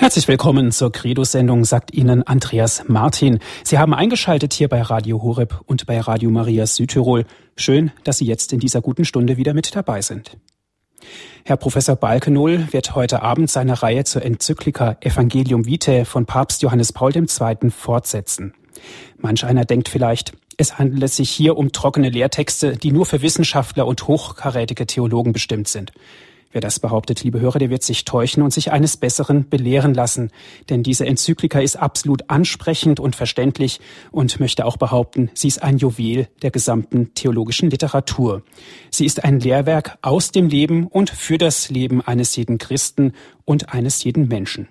Herzlich willkommen zur Credo-Sendung, sagt Ihnen Andreas Martin. Sie haben eingeschaltet hier bei Radio Horeb und bei Radio Maria Südtirol. Schön, dass Sie jetzt in dieser guten Stunde wieder mit dabei sind. Herr Professor Balkenohl wird heute Abend seine Reihe zur Enzyklika Evangelium Vitae von Papst Johannes Paul II. fortsetzen. Manch einer denkt vielleicht, es handelt sich hier um trockene Lehrtexte, die nur für Wissenschaftler und hochkarätige Theologen bestimmt sind. Wer das behauptet, liebe Hörer, der wird sich täuschen und sich eines Besseren belehren lassen. Denn diese Enzyklika ist absolut ansprechend und verständlich und möchte auch behaupten, sie ist ein Juwel der gesamten theologischen Literatur. Sie ist ein Lehrwerk aus dem Leben und für das Leben eines jeden Christen und eines jeden Menschen.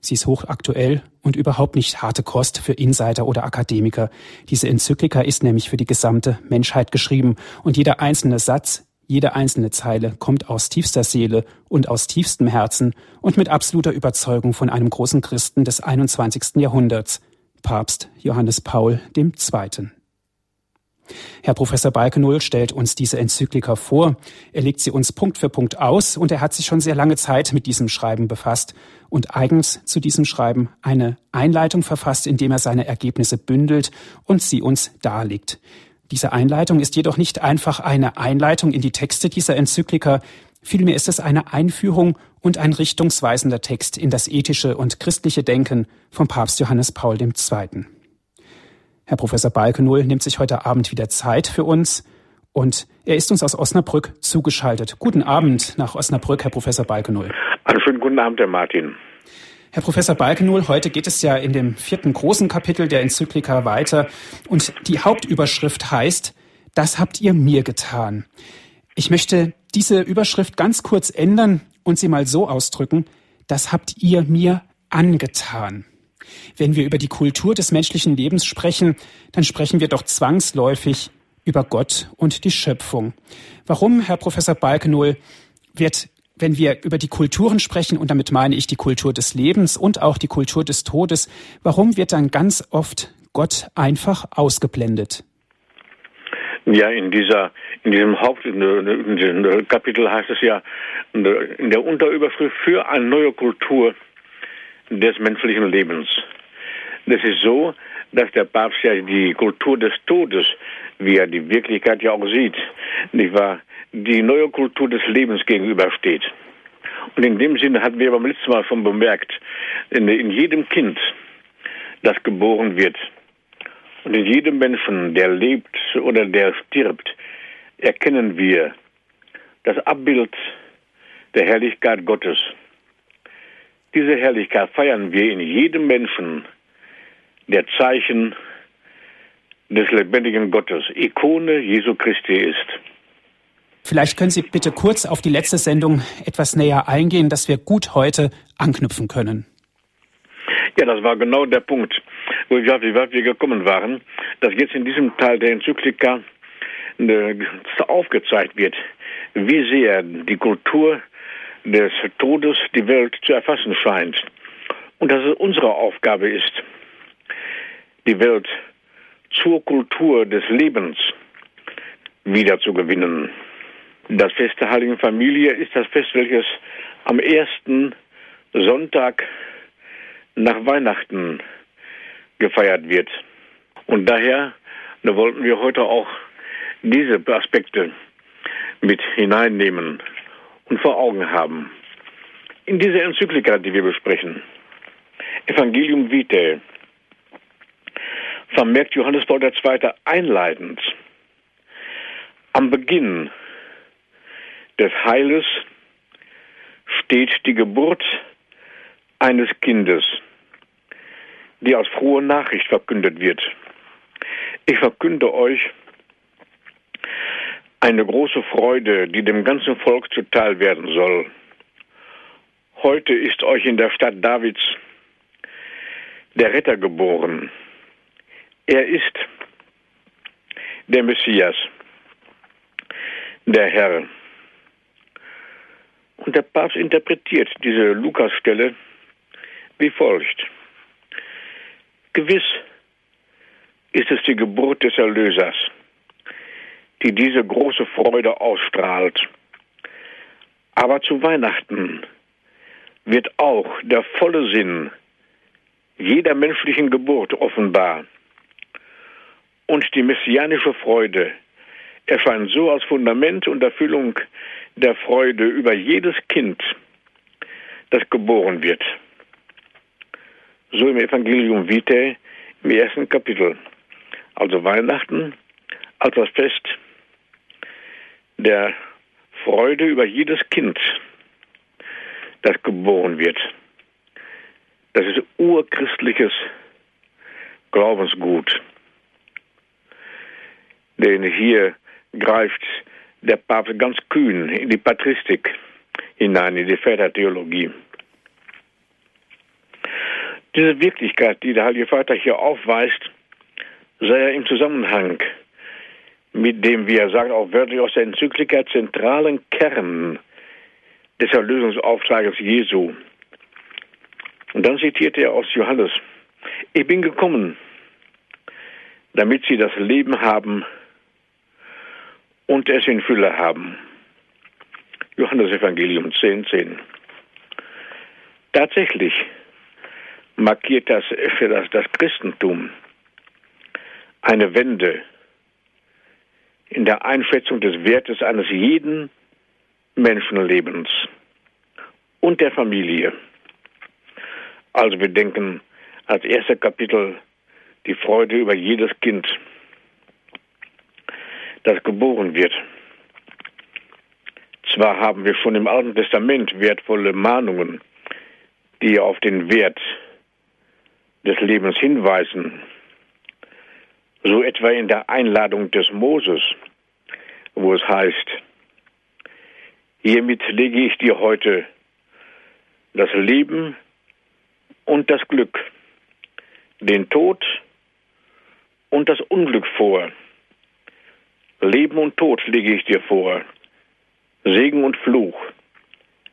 Sie ist hochaktuell und überhaupt nicht harte Kost für Insider oder Akademiker. Diese Enzyklika ist nämlich für die gesamte Menschheit geschrieben und jeder einzelne Satz, jede einzelne Zeile kommt aus tiefster Seele und aus tiefstem Herzen und mit absoluter Überzeugung von einem großen Christen des 21. Jahrhunderts, Papst Johannes Paul II. Herr Professor Balkenohl stellt uns diese Enzyklika vor. Er legt sie uns Punkt für Punkt aus und er hat sich schon sehr lange Zeit mit diesem Schreiben befasst und eigens zu diesem Schreiben eine Einleitung verfasst, indem er seine Ergebnisse bündelt und sie uns darlegt. Diese Einleitung ist jedoch nicht einfach eine Einleitung in die Texte dieser Enzyklika, vielmehr ist es eine Einführung und ein richtungsweisender Text in das ethische und christliche Denken von Papst Johannes Paul II. Herr Professor Balkenohl nimmt sich heute Abend wieder Zeit für uns und er ist uns aus Osnabrück zugeschaltet. Guten Abend nach Osnabrück, Herr Professor Balkenohl. Einen schönen guten Abend, Herr Martin. Herr Professor Balkenohl, heute geht es ja in dem vierten großen Kapitel der Enzyklika weiter und die Hauptüberschrift heißt, das habt ihr mir getan. Ich möchte diese Überschrift ganz kurz ändern und sie mal so ausdrücken, das habt ihr mir angetan. Wenn wir über die Kultur des menschlichen Lebens sprechen, dann sprechen wir doch zwangsläufig über Gott und die Schöpfung. Warum, Herr Professor Balkenohl, wird wenn wir über die Kulturen sprechen, und damit meine ich die Kultur des Lebens und auch die Kultur des Todes, warum wird dann ganz oft Gott einfach ausgeblendet? Ja, in dieser, in diesem Hauptkapitel heißt es ja in der Unterüberschrift für eine neue Kultur des menschlichen Lebens. Das ist so, dass der Papst ja die Kultur des Todes, wie er die Wirklichkeit ja auch sieht, nicht wahr, die neue Kultur des Lebens gegenübersteht. Und in dem Sinne hatten wir beim letzten Mal schon bemerkt, in, in jedem Kind, das geboren wird, und in jedem Menschen, der lebt oder der stirbt, erkennen wir das Abbild der Herrlichkeit Gottes. Diese Herrlichkeit feiern wir in jedem Menschen, der Zeichen des lebendigen Gottes, Ikone Jesu Christi ist. Vielleicht können Sie bitte kurz auf die letzte Sendung etwas näher eingehen, dass wir gut heute anknüpfen können. Ja, das war genau der Punkt, wo wir, wie weit wir gekommen waren, dass jetzt in diesem Teil der Enzyklika äh, aufgezeigt wird, wie sehr die Kultur des Todes die Welt zu erfassen scheint. Und dass es unsere Aufgabe ist, die Welt zur Kultur des Lebens wiederzugewinnen. Das Fest der Heiligen Familie ist das Fest, welches am ersten Sonntag nach Weihnachten gefeiert wird. Und daher da wollten wir heute auch diese Aspekte mit hineinnehmen und vor Augen haben. In dieser Enzyklika, die wir besprechen, Evangelium Vitae, vermerkt Johannes Paul II. einleitend, am Beginn des Heiles steht die Geburt eines Kindes, die als frohe Nachricht verkündet wird. Ich verkünde euch eine große Freude, die dem ganzen Volk zuteil werden soll. Heute ist euch in der Stadt Davids der Retter geboren. Er ist der Messias, der Herr. Und der Papst interpretiert diese Lukas-Stelle wie folgt. Gewiss ist es die Geburt des Erlösers, die diese große Freude ausstrahlt. Aber zu Weihnachten wird auch der volle Sinn jeder menschlichen Geburt offenbar. Und die messianische Freude erscheint so als Fundament und Erfüllung der Freude über jedes Kind, das geboren wird. So im Evangelium Vitae im ersten Kapitel. Also Weihnachten als das Fest der Freude über jedes Kind, das geboren wird. Das ist urchristliches Glaubensgut. Denn hier greift der Papst ganz kühn in die Patristik hinein, in die Vätertheologie. Diese Wirklichkeit, die der Heilige Vater hier aufweist, sei er im Zusammenhang mit dem, wie er sagt, auch wörtlich aus der Enzyklika zentralen Kern des Erlösungsauftrages Jesu. Und dann zitiert er aus Johannes, ich bin gekommen, damit sie das Leben haben und es in Fülle haben. Johannes Evangelium 10, 10. Tatsächlich markiert das für das, das Christentum eine Wende in der Einschätzung des Wertes eines jeden Menschenlebens und der Familie. Also wir denken als erster Kapitel die Freude über jedes Kind, das geboren wird. Zwar haben wir schon im Alten Testament wertvolle Mahnungen, die auf den Wert des Lebens hinweisen, so etwa in der Einladung des Moses, wo es heißt, hiermit lege ich dir heute das Leben und das Glück, den Tod und das Unglück vor. Leben und Tod lege ich dir vor, Segen und Fluch.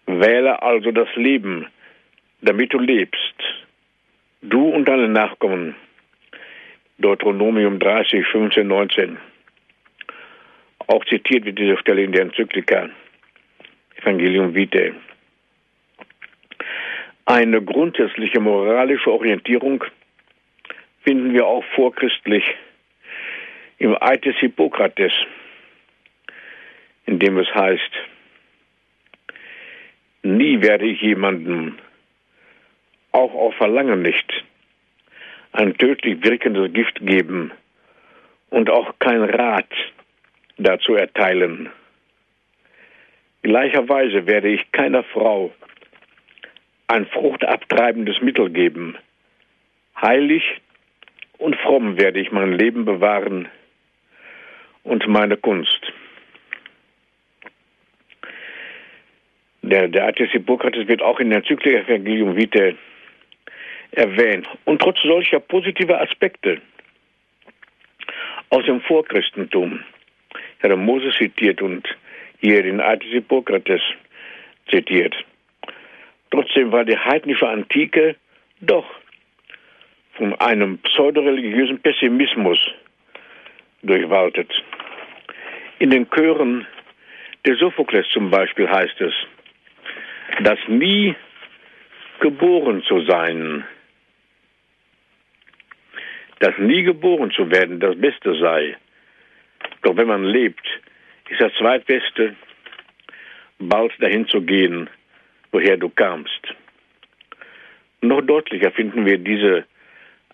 Wähle also das Leben, damit du lebst, du und deine Nachkommen. Deuteronomium 30, 15, 19. Auch zitiert wird diese Stelle in der Enzyklika Evangelium Vitae. Eine grundsätzliche moralische Orientierung finden wir auch vorchristlich im Eid des Hippokrates, in dem es heißt, nie werde ich jemandem, auch auf Verlangen nicht, ein tödlich wirkendes Gift geben und auch kein Rat dazu erteilen. Gleicherweise werde ich keiner Frau ein fruchtabtreibendes Mittel geben. Heilig und fromm werde ich mein Leben bewahren und meine Kunst. Der, der Artis Hippokrates wird auch in der Enzyklika Evangelium Vitae erwähnt. Und trotz solcher positiver Aspekte aus dem Vorchristentum, ich hatte Moses zitiert und hier den Artis Hippokrates zitiert. Trotzdem war die heidnische Antike doch von einem pseudoreligiösen Pessimismus durchwaltet. In den Chören der Sophokles zum Beispiel heißt es, dass nie geboren zu sein, dass nie geboren zu werden das Beste sei. Doch wenn man lebt, ist das Zweitbeste, bald dahin zu gehen, woher du kamst. Noch deutlicher finden wir diese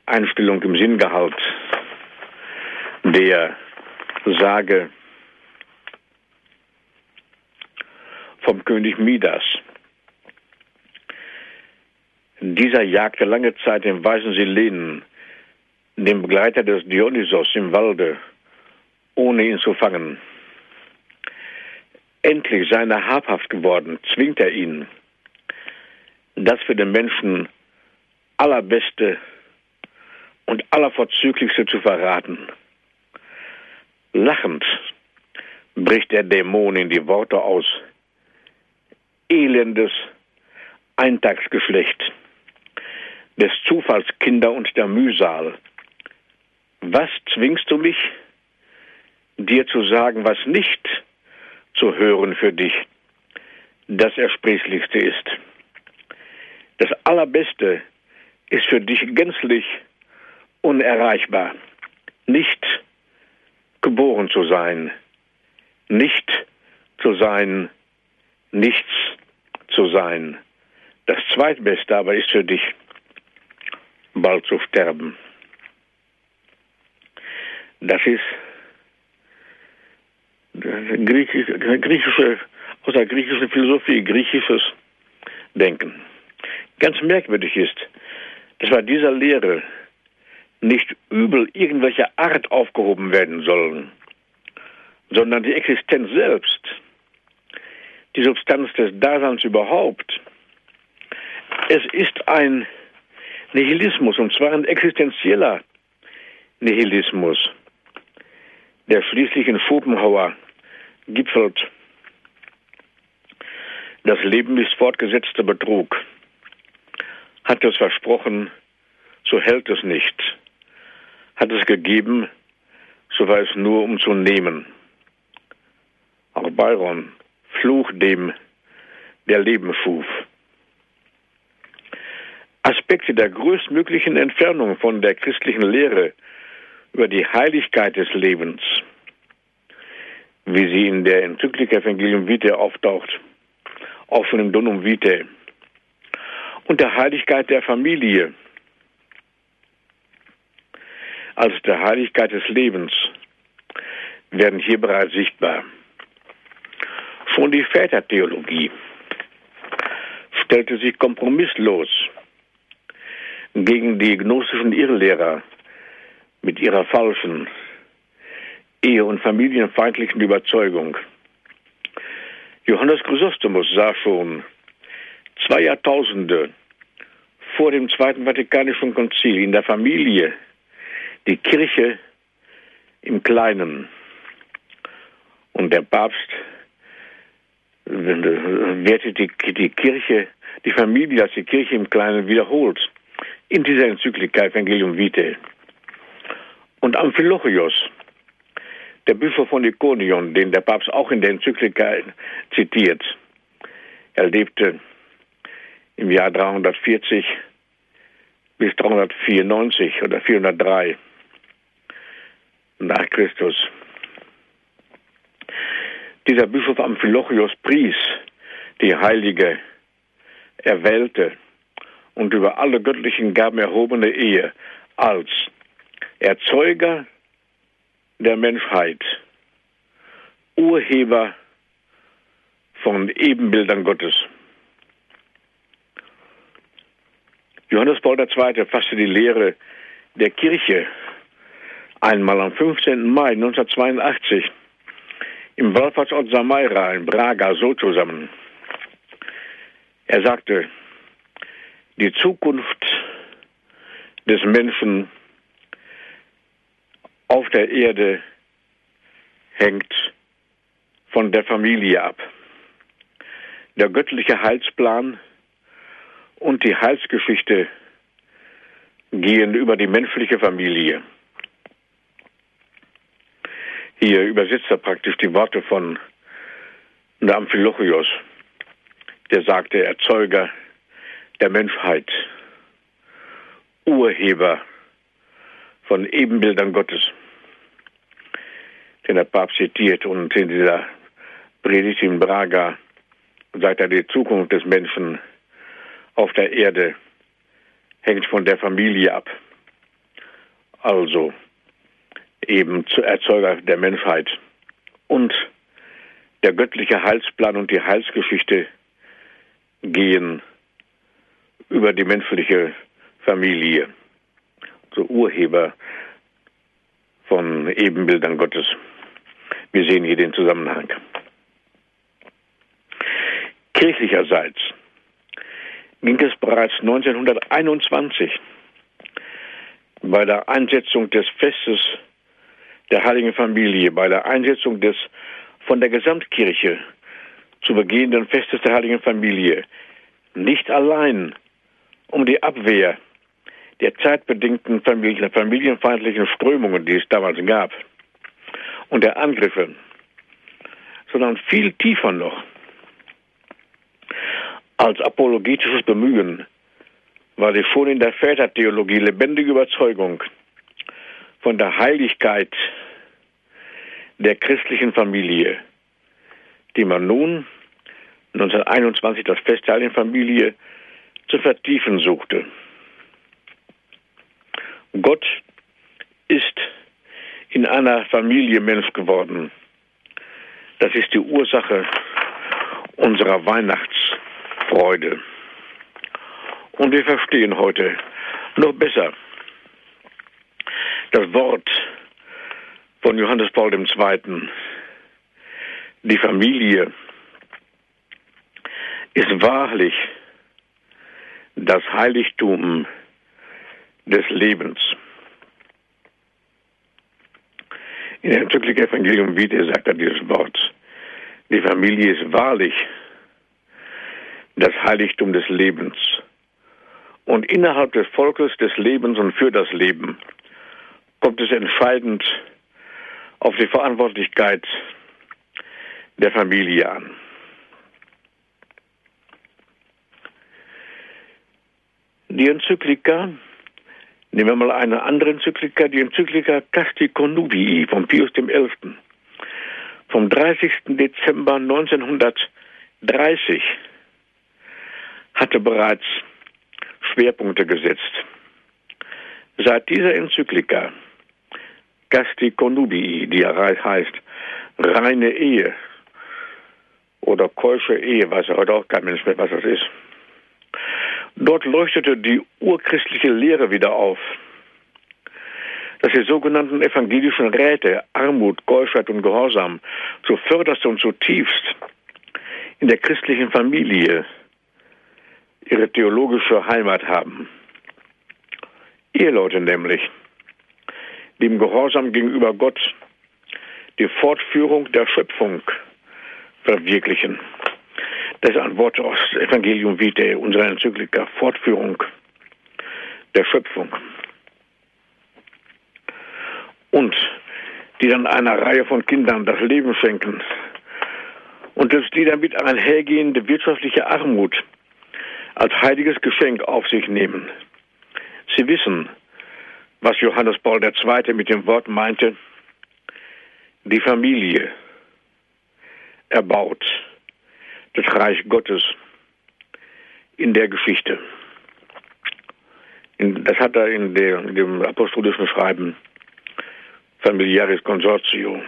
Einstellung im Sinngehalt der Sage vom König Midas. Dieser jagte lange Zeit den weißen Silenen, den Begleiter des Dionysos im Walde, ohne ihn zu fangen. Endlich sei er habhaft geworden, zwingt er ihn, das für den Menschen allerbeste und allervorzüglichste zu verraten. Lachend bricht der Dämon in die Worte aus. Elendes Eintagsgeschlecht des Zufalls Kinder und der Mühsal. Was zwingst du mich, dir zu sagen, was nicht zu hören für dich das Ersprießlichste ist? Das Allerbeste ist für dich gänzlich unerreichbar. Nicht geboren zu sein, nicht zu sein, nichts zu sein. Das Zweitbeste aber ist für dich, bald zu sterben. Das ist griechische, aus der griechischen Philosophie, griechisches Denken. Ganz merkwürdig ist, dass bei dieser Lehre nicht übel irgendwelcher Art aufgehoben werden sollen, sondern die Existenz selbst, die Substanz des Daseins überhaupt. Es ist ein Nihilismus, und zwar ein existenzieller Nihilismus, der schließlich in Schopenhauer gipfelt. Das Leben ist fortgesetzter Betrug. Hat es versprochen, so hält es nicht. Hat es gegeben, so war es nur um zu nehmen. Auch Byron, Fluch dem, der Leben schuf. Aspekte der größtmöglichen Entfernung von der christlichen Lehre über die Heiligkeit des Lebens, wie sie in der Enzyklika Evangelium Vitae auftaucht, auch schon im Donum Vitae, und der Heiligkeit der Familie, als der Heiligkeit des Lebens, werden hier bereits sichtbar. Schon die Vätertheologie stellte sich kompromisslos gegen die gnostischen Irrlehrer mit ihrer falschen, ehe- und familienfeindlichen Überzeugung. Johannes Chrysostomus sah schon zwei Jahrtausende vor dem Zweiten Vatikanischen Konzil in der Familie die Kirche im Kleinen. Und der Papst wertet die, die Kirche, die Familie als die Kirche im Kleinen wiederholt in dieser Enzyklika Evangelium Vitae. Und Amphilochios, der Bischof von Ikonion, den der Papst auch in der Enzyklika zitiert, er lebte im Jahr 340 bis 394 oder 403 nach Christus. Dieser Bischof Amphilochios pries die heilige, erwählte und über alle göttlichen Gaben erhobene Ehe als Erzeuger der Menschheit, Urheber von Ebenbildern Gottes. Johannes Paul II. fasste die Lehre der Kirche einmal am 15. Mai 1982 im Wallfahrtsort Samaira in Braga so zusammen. Er sagte, die Zukunft des Menschen auf der Erde hängt von der Familie ab. Der göttliche Heilsplan und die Heilsgeschichte gehen über die menschliche Familie. Hier übersetzt er praktisch die Worte von Amphilochios, der sagte, Erzeuger der Menschheit, Urheber von Ebenbildern Gottes, den der Papst zitiert und in dieser Predigt in Braga sagt er, die Zukunft des Menschen auf der Erde hängt von der Familie ab. Also eben zu Erzeuger der Menschheit. Und der göttliche Heilsplan und die Heilsgeschichte gehen über die menschliche Familie, so Urheber von Ebenbildern Gottes. Wir sehen hier den Zusammenhang. Kirchlicherseits ging es bereits 1921 bei der Einsetzung des Festes der Heiligen Familie, bei der Einsetzung des von der Gesamtkirche zu begehenden Festes der Heiligen Familie nicht allein um die Abwehr der zeitbedingten Familien, familienfeindlichen Strömungen, die es damals gab, und der Angriffe, sondern viel tiefer noch als apologetisches Bemühen war die schon in der Vätertheologie lebendige Überzeugung von der Heiligkeit der christlichen Familie, die man nun 1921 das Festteil in Familie zu vertiefen suchte. Gott ist in einer Familie Mensch geworden. Das ist die Ursache unserer Weihnachtsfreude. Und wir verstehen heute noch besser das Wort von Johannes Paul II. Die Familie ist wahrlich das Heiligtum des Lebens. In der Enzyklik Evangelium Vitae sagt er dieses Wort. Die Familie ist wahrlich das Heiligtum des Lebens. Und innerhalb des Volkes des Lebens und für das Leben kommt es entscheidend auf die Verantwortlichkeit der Familie an. Die Enzyklika, nehmen wir mal eine andere Enzyklika, die Enzyklika Casti Connubii von Pius XI. vom 30. Dezember 1930 hatte bereits Schwerpunkte gesetzt. Seit dieser Enzyklika Casti Connubii, die heißt. Reine Ehe. Oder keusche Ehe, weiß ja heute auch kein Mensch mehr, was das ist, Dort leuchtete die urchristliche Lehre wieder auf, dass die sogenannten evangelischen Räte Armut, Keuschheit und Gehorsam zuvörderst und zutiefst in der christlichen Familie ihre theologische Heimat haben. Eheleute nämlich, die im Gehorsam gegenüber Gott die Fortführung der Schöpfung verwirklichen. Das ist ein Wort aus Evangelium Vitae, unserer Enzyklika, Fortführung der Schöpfung. Und die dann einer Reihe von Kindern das Leben schenken. Und dass die damit einhergehende wirtschaftliche Armut als heiliges Geschenk auf sich nehmen. Sie wissen, was Johannes Paul II. mit dem Wort meinte, die Familie erbaut das Reich Gottes in der Geschichte. Das hat er in dem apostolischen Schreiben Familiaris Consortio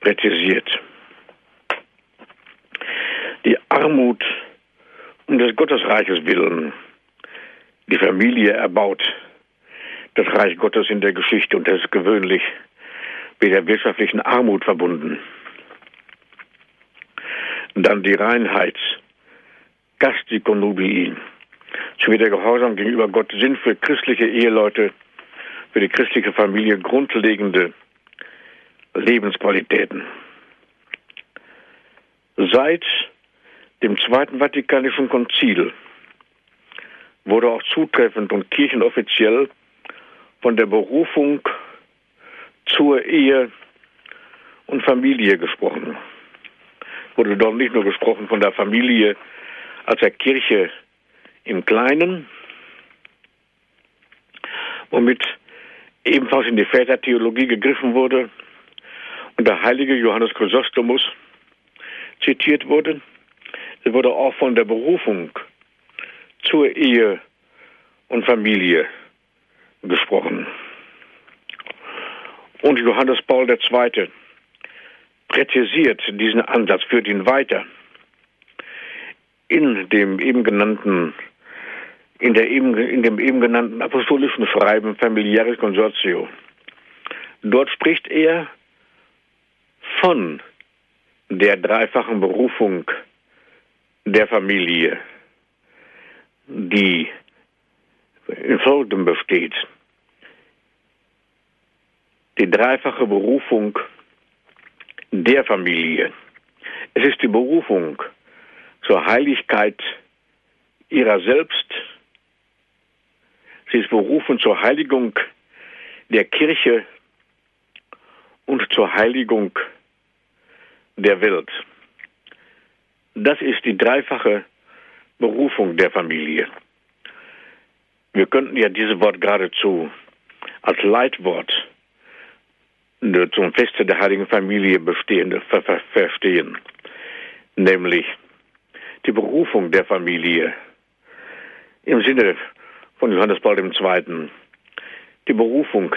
präzisiert. Die Armut um des Gottesreiches willen, die Familie erbaut das Reich Gottes in der Geschichte und das ist gewöhnlich mit der wirtschaftlichen Armut verbunden dann die Reinheit, Gastikonubii, sowie der Gehorsam gegenüber Gott sind für christliche Eheleute, für die christliche Familie grundlegende Lebensqualitäten. Seit dem Zweiten Vatikanischen Konzil wurde auch zutreffend und kirchenoffiziell von der Berufung zur Ehe und Familie gesprochen wurde dort nicht nur gesprochen von der Familie als der Kirche im Kleinen, womit ebenfalls in die Vätertheologie gegriffen wurde und der heilige Johannes Chrysostomus zitiert wurde. Es wurde auch von der Berufung zur Ehe und Familie gesprochen. Und Johannes Paul II präzisiert diesen Ansatz, führt ihn weiter. In dem eben genannten, in, der eben, in dem eben genannten apostolischen Schreiben Familiaris Consortio. Dort spricht er von der dreifachen Berufung der Familie, die in Folgendem besteht. Die dreifache Berufung der Familie. Es ist die Berufung zur Heiligkeit ihrer selbst. Sie ist berufen zur Heiligung der Kirche und zur Heiligung der Welt. Das ist die dreifache Berufung der Familie. Wir könnten ja dieses Wort geradezu als Leitwort zum Feste der Heiligen Familie bestehende, ver, ver, verstehen, nämlich die Berufung der Familie im Sinne von Johannes Paul II. Die Berufung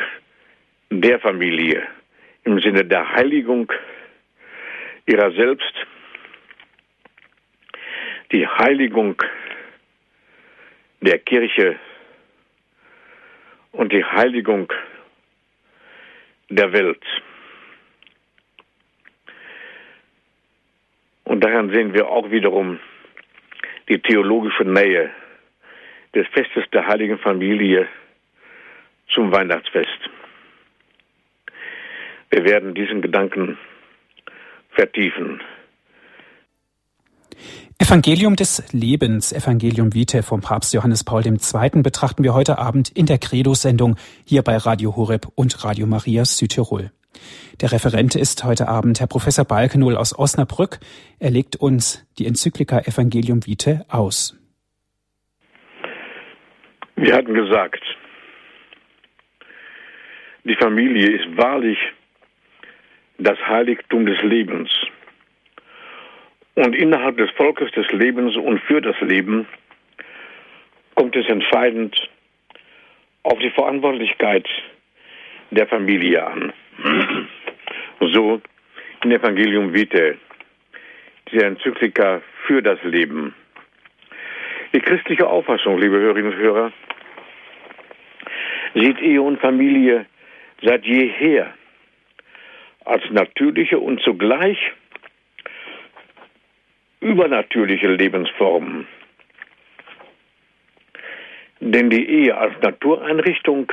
der Familie im Sinne der Heiligung ihrer selbst, die Heiligung der Kirche und die Heiligung der Welt. Und daran sehen wir auch wiederum die theologische Nähe des Festes der Heiligen Familie zum Weihnachtsfest. Wir werden diesen Gedanken vertiefen. Evangelium des Lebens, Evangelium Vitae vom Papst Johannes Paul II. betrachten wir heute Abend in der Credo-Sendung hier bei Radio Horeb und Radio Maria Südtirol. Der Referent ist heute Abend Herr Professor Balkenohl aus Osnabrück. Er legt uns die Enzyklika Evangelium Vitae aus. Wir hatten gesagt, die Familie ist wahrlich das Heiligtum des Lebens. Und innerhalb des Volkes des Lebens und für das Leben kommt es entscheidend auf die Verantwortlichkeit der Familie an. So in Evangelium Vitae, dieser Enzyklika für das Leben. Die christliche Auffassung, liebe Hörerinnen und Hörer, sieht Ehe und Familie seit jeher als natürliche und zugleich übernatürliche Lebensformen. Denn die Ehe als Natureinrichtung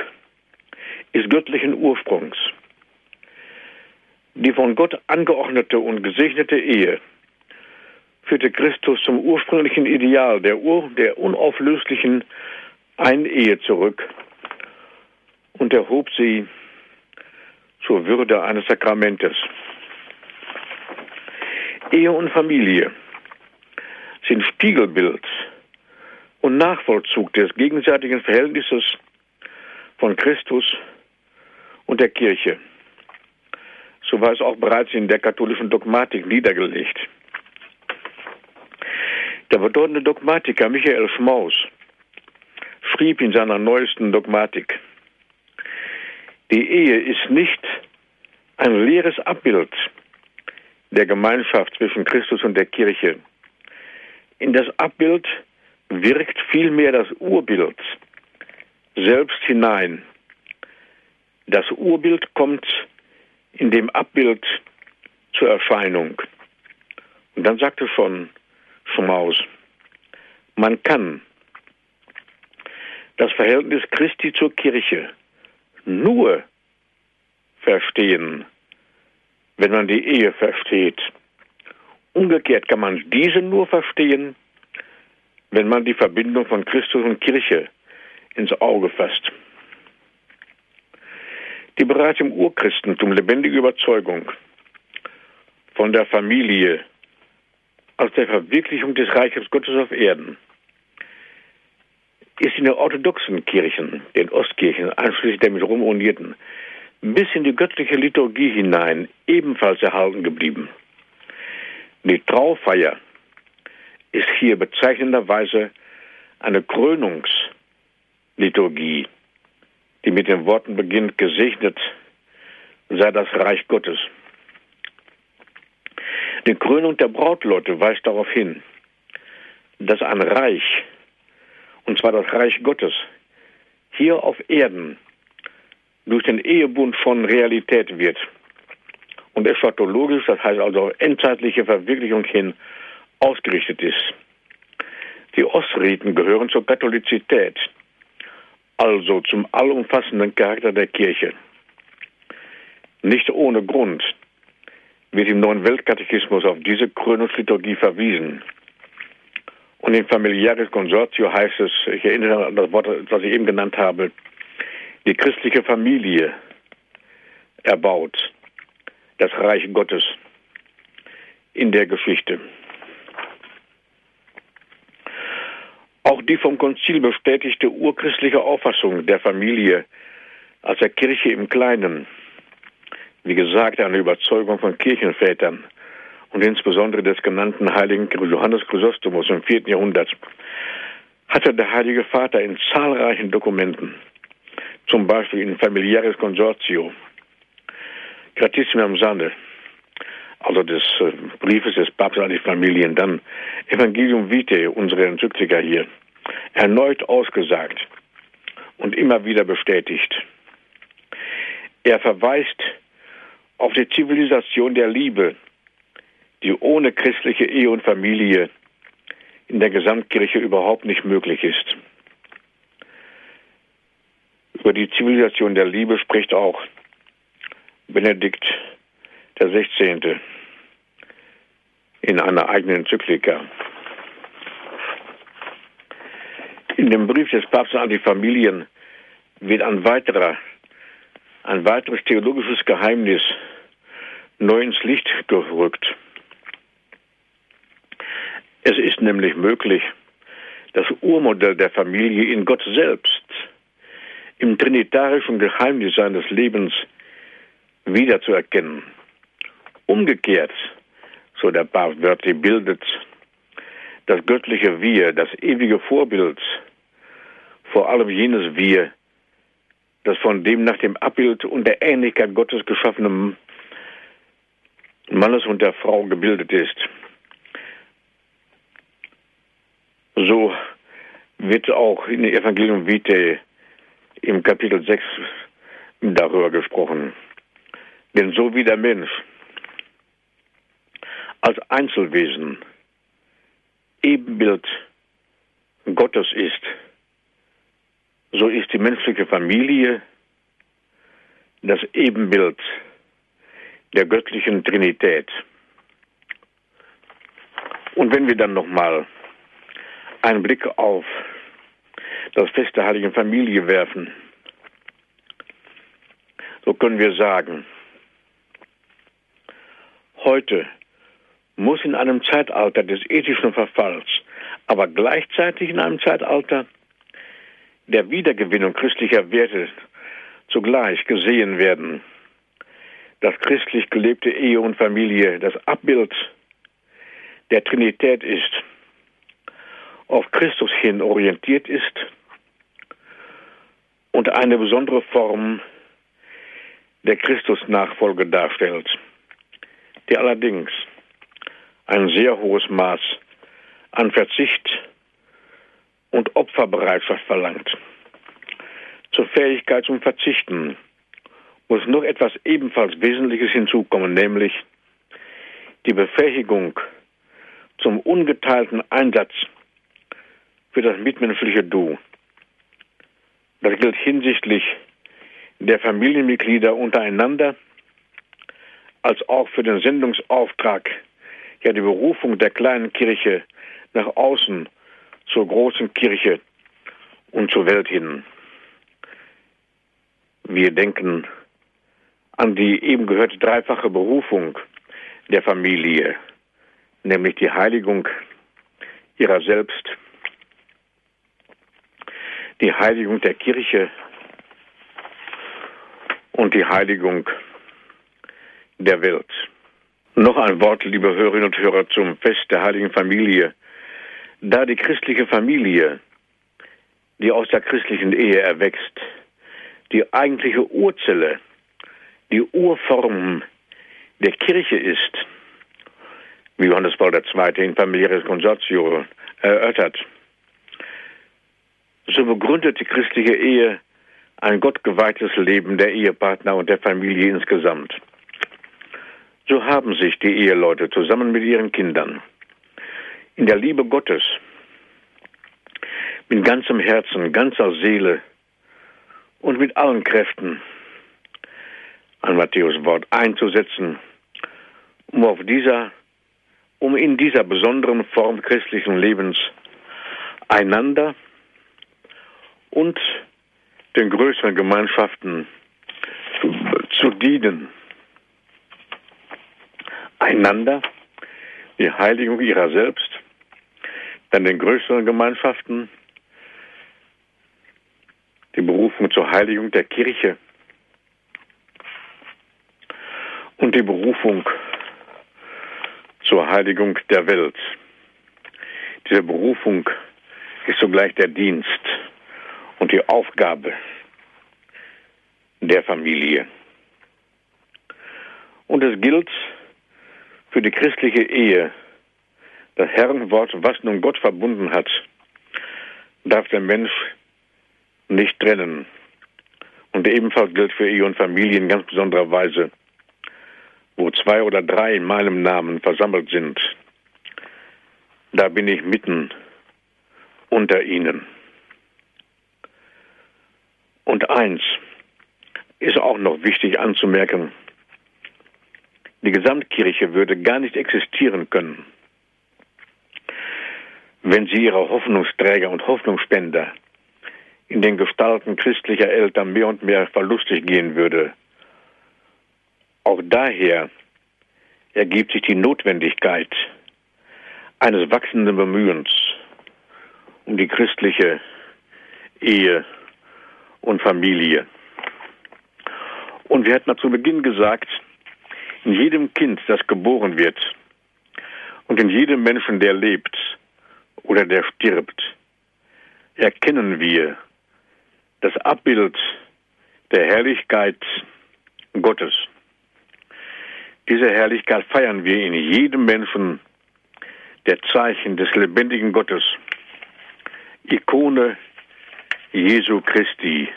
ist göttlichen Ursprungs. Die von Gott angeordnete und gesegnete Ehe führte Christus zum ursprünglichen Ideal der, Ur der unauflöslichen Einehe zurück und erhob sie zur Würde eines Sakramentes. Ehe und Familie sind Spiegelbild und Nachvollzug des gegenseitigen Verhältnisses von Christus und der Kirche. So war es auch bereits in der katholischen Dogmatik niedergelegt. Der bedeutende Dogmatiker Michael Schmaus schrieb in seiner neuesten Dogmatik, die Ehe ist nicht ein leeres Abbild der Gemeinschaft zwischen Christus und der Kirche. In das Abbild wirkt vielmehr das Urbild selbst hinein. Das Urbild kommt in dem Abbild zur Erscheinung. Und dann sagte schon Schmaus, man kann das Verhältnis Christi zur Kirche nur verstehen, wenn man die Ehe versteht. Umgekehrt kann man diese nur verstehen, wenn man die Verbindung von Christus und Kirche ins Auge fasst. Die bereits im Urchristentum lebendige Überzeugung von der Familie als der Verwirklichung des Reiches Gottes auf Erden ist in den orthodoxen Kirchen, den Ostkirchen, einschließlich der mit Rom unierten, bis in die göttliche Liturgie hinein ebenfalls erhalten geblieben. Die Traufeier ist hier bezeichnenderweise eine Krönungsliturgie, die mit den Worten beginnt, gesegnet sei das Reich Gottes. Die Krönung der Brautleute weist darauf hin, dass ein Reich und zwar das Reich Gottes, hier auf Erden durch den Ehebund von Realität wird. Und eschatologisch, das heißt also auf endzeitliche Verwirklichung hin, ausgerichtet ist. Die Ostriten gehören zur Katholizität, also zum allumfassenden Charakter der Kirche. Nicht ohne Grund wird im neuen Weltkatechismus auf diese Krönungsliturgie verwiesen. Und im Familiares Consortio heißt es, ich erinnere an das Wort, das ich eben genannt habe, die christliche Familie erbaut das Reich Gottes in der Geschichte. Auch die vom Konzil bestätigte urchristliche Auffassung der Familie als der Kirche im Kleinen, wie gesagt, eine Überzeugung von Kirchenvätern und insbesondere des genannten heiligen Johannes Chrysostomus im vierten Jahrhundert, hatte der Heilige Vater in zahlreichen Dokumenten, zum Beispiel in Familiares Consortio, Gratissimiam Sande, also des äh, Briefes des Papstes an die Familien, dann Evangelium Vitae, unsere Enzyklika hier, erneut ausgesagt und immer wieder bestätigt. Er verweist auf die Zivilisation der Liebe, die ohne christliche Ehe und Familie in der Gesamtkirche überhaupt nicht möglich ist. Über die Zivilisation der Liebe spricht auch Benedikt der 16. in einer eigenen Enzyklika. In dem Brief des Papstes an die Familien wird ein weiterer, ein weiteres theologisches Geheimnis neu ins Licht gerückt. Es ist nämlich möglich, das Urmodell der Familie in Gott selbst, im trinitarischen Geheimnis seines Lebens wiederzuerkennen. Umgekehrt, so der Papst wörtlich, bildet das göttliche Wir, das ewige Vorbild, vor allem jenes Wir, das von dem nach dem Abbild und der Ähnlichkeit Gottes geschaffenen Mannes und der Frau gebildet ist. So wird auch in dem Evangelium Vitae im Kapitel 6 darüber gesprochen. Denn so wie der Mensch als Einzelwesen Ebenbild Gottes ist, so ist die menschliche Familie das Ebenbild der göttlichen Trinität. Und wenn wir dann nochmal einen Blick auf das Fest der Heiligen Familie werfen, so können wir sagen, heute muss in einem Zeitalter des ethischen Verfalls, aber gleichzeitig in einem Zeitalter der Wiedergewinnung christlicher Werte zugleich gesehen werden, dass christlich gelebte Ehe und Familie das Abbild der Trinität ist, auf Christus hin orientiert ist und eine besondere Form der Christusnachfolge darstellt, die allerdings ein sehr hohes Maß an Verzicht und Opferbereitschaft verlangt. Zur Fähigkeit zum Verzichten muss noch etwas ebenfalls Wesentliches hinzukommen, nämlich die Befähigung zum ungeteilten Einsatz für das mitmenschliche Du. Das gilt hinsichtlich der Familienmitglieder untereinander, als auch für den Sendungsauftrag ja die Berufung der kleinen Kirche nach außen zur großen Kirche und zur Welt hin. Wir denken an die eben gehörte dreifache Berufung der Familie, nämlich die Heiligung ihrer selbst, die Heiligung der Kirche und die Heiligung der Welt. Noch ein Wort, liebe Hörerinnen und Hörer, zum Fest der Heiligen Familie. Da die christliche Familie, die aus der christlichen Ehe erwächst, die eigentliche Urzelle, die Urform der Kirche ist, wie Johannes Paul II. in Familiares Consortio erörtert, so begründet die christliche Ehe ein gottgeweihtes Leben der Ehepartner und der Familie insgesamt. So haben sich die Eheleute zusammen mit ihren Kindern in der Liebe Gottes mit ganzem Herzen, ganzer Seele und mit allen Kräften an Matthäus Wort einzusetzen, um auf dieser, um in dieser besonderen Form christlichen Lebens einander und den größeren Gemeinschaften zu dienen einander die Heiligung ihrer selbst, dann den größeren Gemeinschaften, die Berufung zur Heiligung der Kirche und die Berufung zur Heiligung der Welt. Diese Berufung ist sogleich der Dienst und die Aufgabe der Familie. Und es gilt für die christliche Ehe, das Herrenwort, was nun Gott verbunden hat, darf der Mensch nicht trennen. Und ebenfalls gilt für Ehe und Familie in ganz besonderer Weise, wo zwei oder drei in meinem Namen versammelt sind, da bin ich mitten unter ihnen. Und eins ist auch noch wichtig anzumerken, die Gesamtkirche würde gar nicht existieren können, wenn sie ihre Hoffnungsträger und Hoffnungsspender in den Gestalten christlicher Eltern mehr und mehr verlustig gehen würde. Auch daher ergibt sich die Notwendigkeit eines wachsenden Bemühens um die christliche Ehe und Familie. Und wir hatten zu Beginn gesagt, in jedem Kind, das geboren wird, und in jedem Menschen, der lebt oder der stirbt, erkennen wir das Abbild der Herrlichkeit Gottes. Diese Herrlichkeit feiern wir in jedem Menschen, der Zeichen des lebendigen Gottes, Ikone Jesu Christi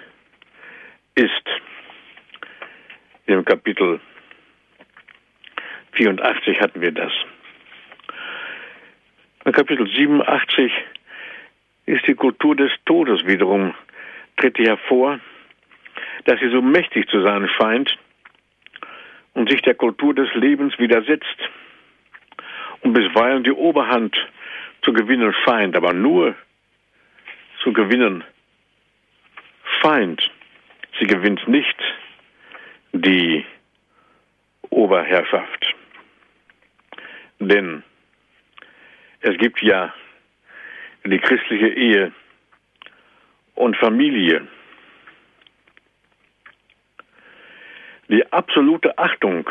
ist im Kapitel 84 hatten wir das. In Kapitel 87 ist die Kultur des Todes wiederum, tritt hervor, dass sie so mächtig zu sein scheint und sich der Kultur des Lebens widersetzt und bisweilen die Oberhand zu gewinnen scheint, aber nur zu gewinnen scheint. Sie gewinnt nicht die Oberherrschaft. Denn es gibt ja die christliche Ehe und Familie. Die absolute Achtung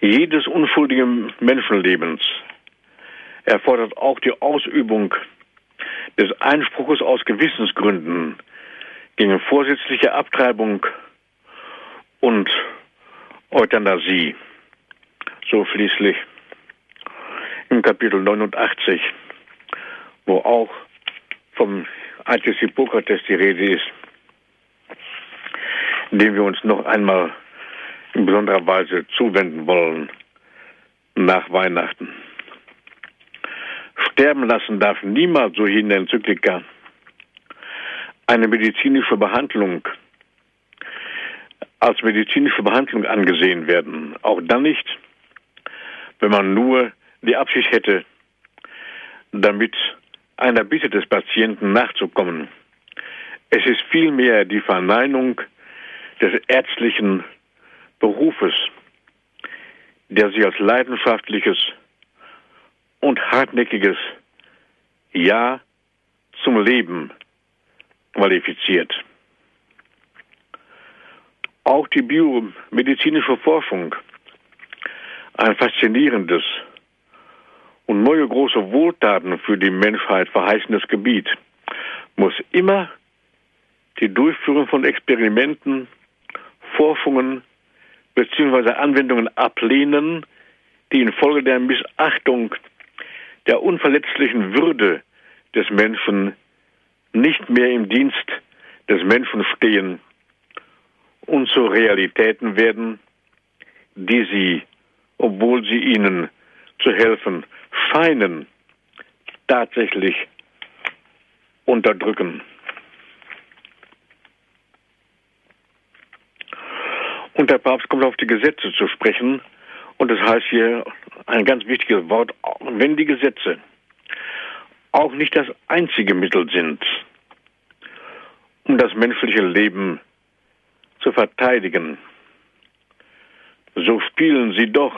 jedes unschuldigen Menschenlebens erfordert auch die Ausübung des Einspruches aus Gewissensgründen gegen vorsätzliche Abtreibung und Euthanasie. So schließlich im Kapitel 89, wo auch vom des Hippokrates die Rede ist, dem wir uns noch einmal in besonderer Weise zuwenden wollen nach Weihnachten. Sterben lassen darf niemals, so hier in der Enzyklika, eine medizinische Behandlung als medizinische Behandlung angesehen werden. Auch dann nicht, wenn man nur die Absicht hätte, damit einer Bitte des Patienten nachzukommen. Es ist vielmehr die Verneinung des ärztlichen Berufes, der sich als leidenschaftliches und hartnäckiges Ja zum Leben qualifiziert. Auch die biomedizinische Forschung, ein faszinierendes und neue große Wohltaten für die Menschheit verheißendes Gebiet, muss immer die Durchführung von Experimenten, Forschungen bzw. Anwendungen ablehnen, die infolge der Missachtung der unverletzlichen Würde des Menschen nicht mehr im Dienst des Menschen stehen und zu Realitäten werden, die sie, obwohl sie ihnen zu helfen scheinen, tatsächlich unterdrücken. Und der Papst kommt auf die Gesetze zu sprechen. Und das heißt hier ein ganz wichtiges Wort, wenn die Gesetze auch nicht das einzige Mittel sind, um das menschliche Leben zu verteidigen, so spielen sie doch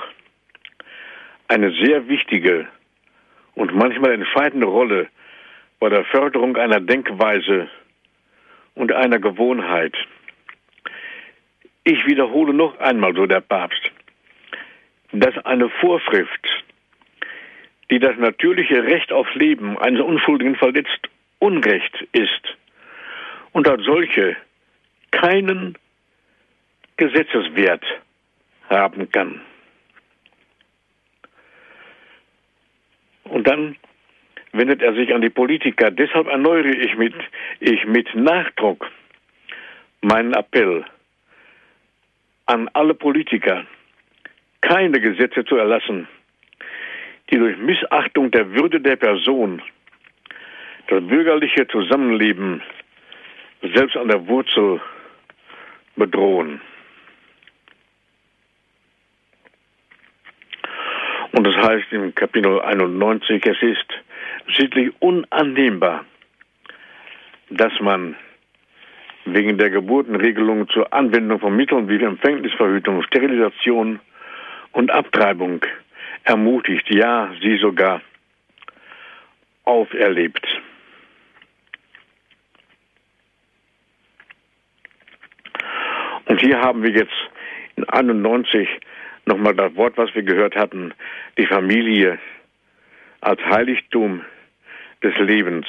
eine sehr wichtige und manchmal entscheidende Rolle bei der Förderung einer Denkweise und einer Gewohnheit. Ich wiederhole noch einmal, so der Papst, dass eine Vorschrift, die das natürliche Recht auf Leben eines Unschuldigen verletzt, Unrecht ist und als solche keinen Gesetzeswert haben kann. Und dann wendet er sich an die Politiker. Deshalb erneuere ich mit, ich mit Nachdruck meinen Appell an alle Politiker, keine Gesetze zu erlassen, die durch Missachtung der Würde der Person das bürgerliche Zusammenleben selbst an der Wurzel bedrohen. Und das heißt im Kapitel 91, es ist sittlich unannehmbar, dass man wegen der Geburtenregelung zur Anwendung von Mitteln wie Empfängnisverhütung, Sterilisation und Abtreibung ermutigt, ja, sie sogar auferlebt. Und hier haben wir jetzt in 91 nochmal das Wort, was wir gehört hatten, die Familie als Heiligtum des Lebens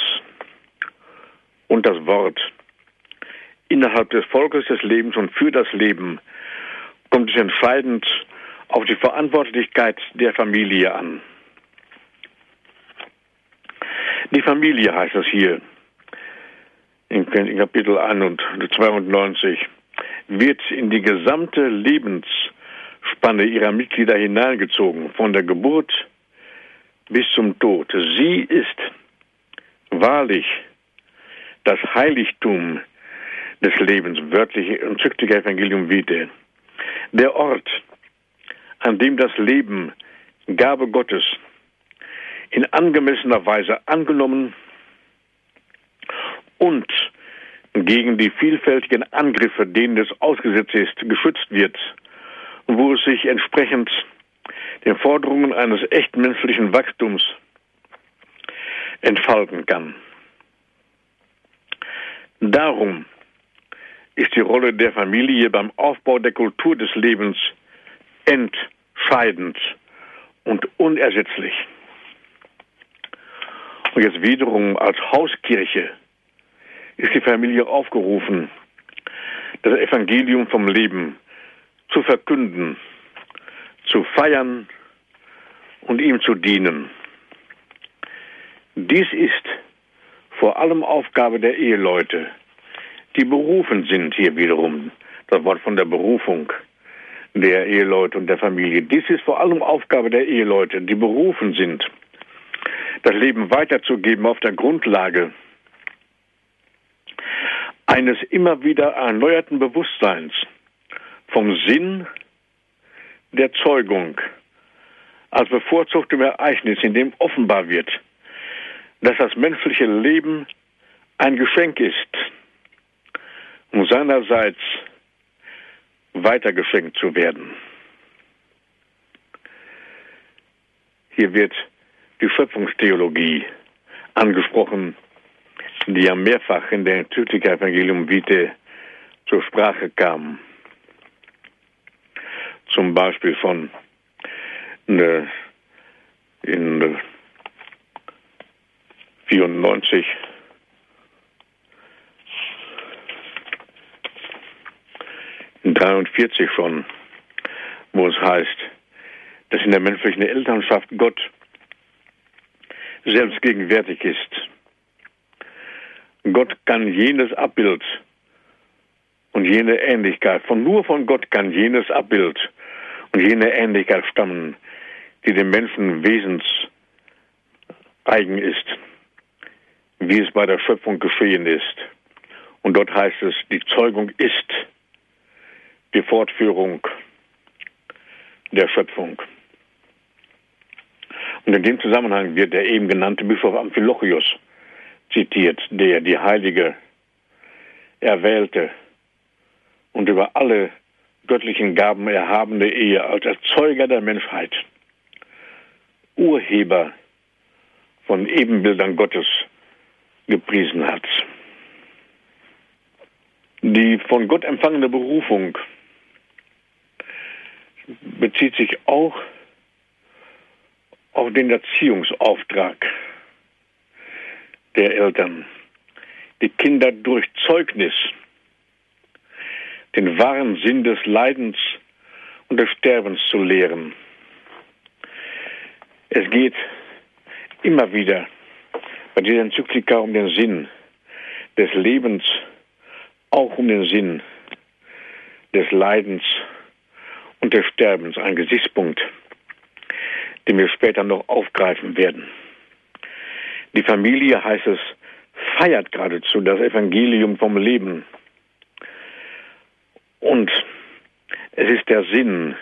und das Wort innerhalb des Volkes des Lebens und für das Leben kommt es entscheidend auf die Verantwortlichkeit der Familie an. Die Familie heißt es hier in Kapitel 92, wird in die gesamte Lebensspanne ihrer Mitglieder hineingezogen, von der Geburt bis zum Tod. Sie ist wahrlich das Heiligtum des Lebens, wörtliche entzückliche Evangelium Vitae. Der Ort, an dem das Leben, Gabe Gottes, in angemessener Weise angenommen und gegen die vielfältigen Angriffe, denen es ausgesetzt ist, geschützt wird, wo es sich entsprechend den Forderungen eines echt menschlichen Wachstums entfalten kann. Darum ist die Rolle der Familie beim Aufbau der Kultur des Lebens entscheidend und unersetzlich. Und jetzt wiederum als Hauskirche ist die Familie aufgerufen, das Evangelium vom Leben zu verkünden, zu feiern und ihm zu dienen. Dies ist vor allem Aufgabe der Eheleute, die berufen sind hier wiederum, das Wort von der Berufung der Eheleute und der Familie. Dies ist vor allem Aufgabe der Eheleute, die berufen sind, das Leben weiterzugeben auf der Grundlage eines immer wieder erneuerten Bewusstseins vom Sinn der Zeugung als bevorzugtem Ereignis, in dem offenbar wird, dass das menschliche Leben ein Geschenk ist, um seinerseits weitergeschenkt zu werden. Hier wird die Schöpfungstheologie angesprochen, die ja mehrfach in der Enzyklika Evangelium Vitae zur Sprache kam. Zum Beispiel von ne, in ne, 94 in 43 schon, wo es heißt, dass in der menschlichen Elternschaft Gott selbst gegenwärtig ist. Gott kann jenes Abbild und jene Ähnlichkeit, von nur von Gott kann jenes Abbild und jene Ähnlichkeit stammen, die dem Menschen wesens eigen ist, wie es bei der Schöpfung geschehen ist. Und dort heißt es, die Zeugung ist die Fortführung der Schöpfung. Und in dem Zusammenhang wird der eben genannte Bischof Amphilochius zitiert, der die heilige, erwählte und über alle göttlichen Gaben erhabene Ehe als Erzeuger der Menschheit, Urheber von Ebenbildern Gottes gepriesen hat. Die von Gott empfangene Berufung bezieht sich auch auf den Erziehungsauftrag der Eltern, die Kinder durch Zeugnis den wahren Sinn des Leidens und des Sterbens zu lehren. Es geht immer wieder bei dieser Enzyklika um den Sinn des Lebens, auch um den Sinn des Leidens und des Sterbens, ein Gesichtspunkt, den wir später noch aufgreifen werden. Die Familie, heißt es, feiert geradezu das Evangelium vom Leben. Und es ist der Sinn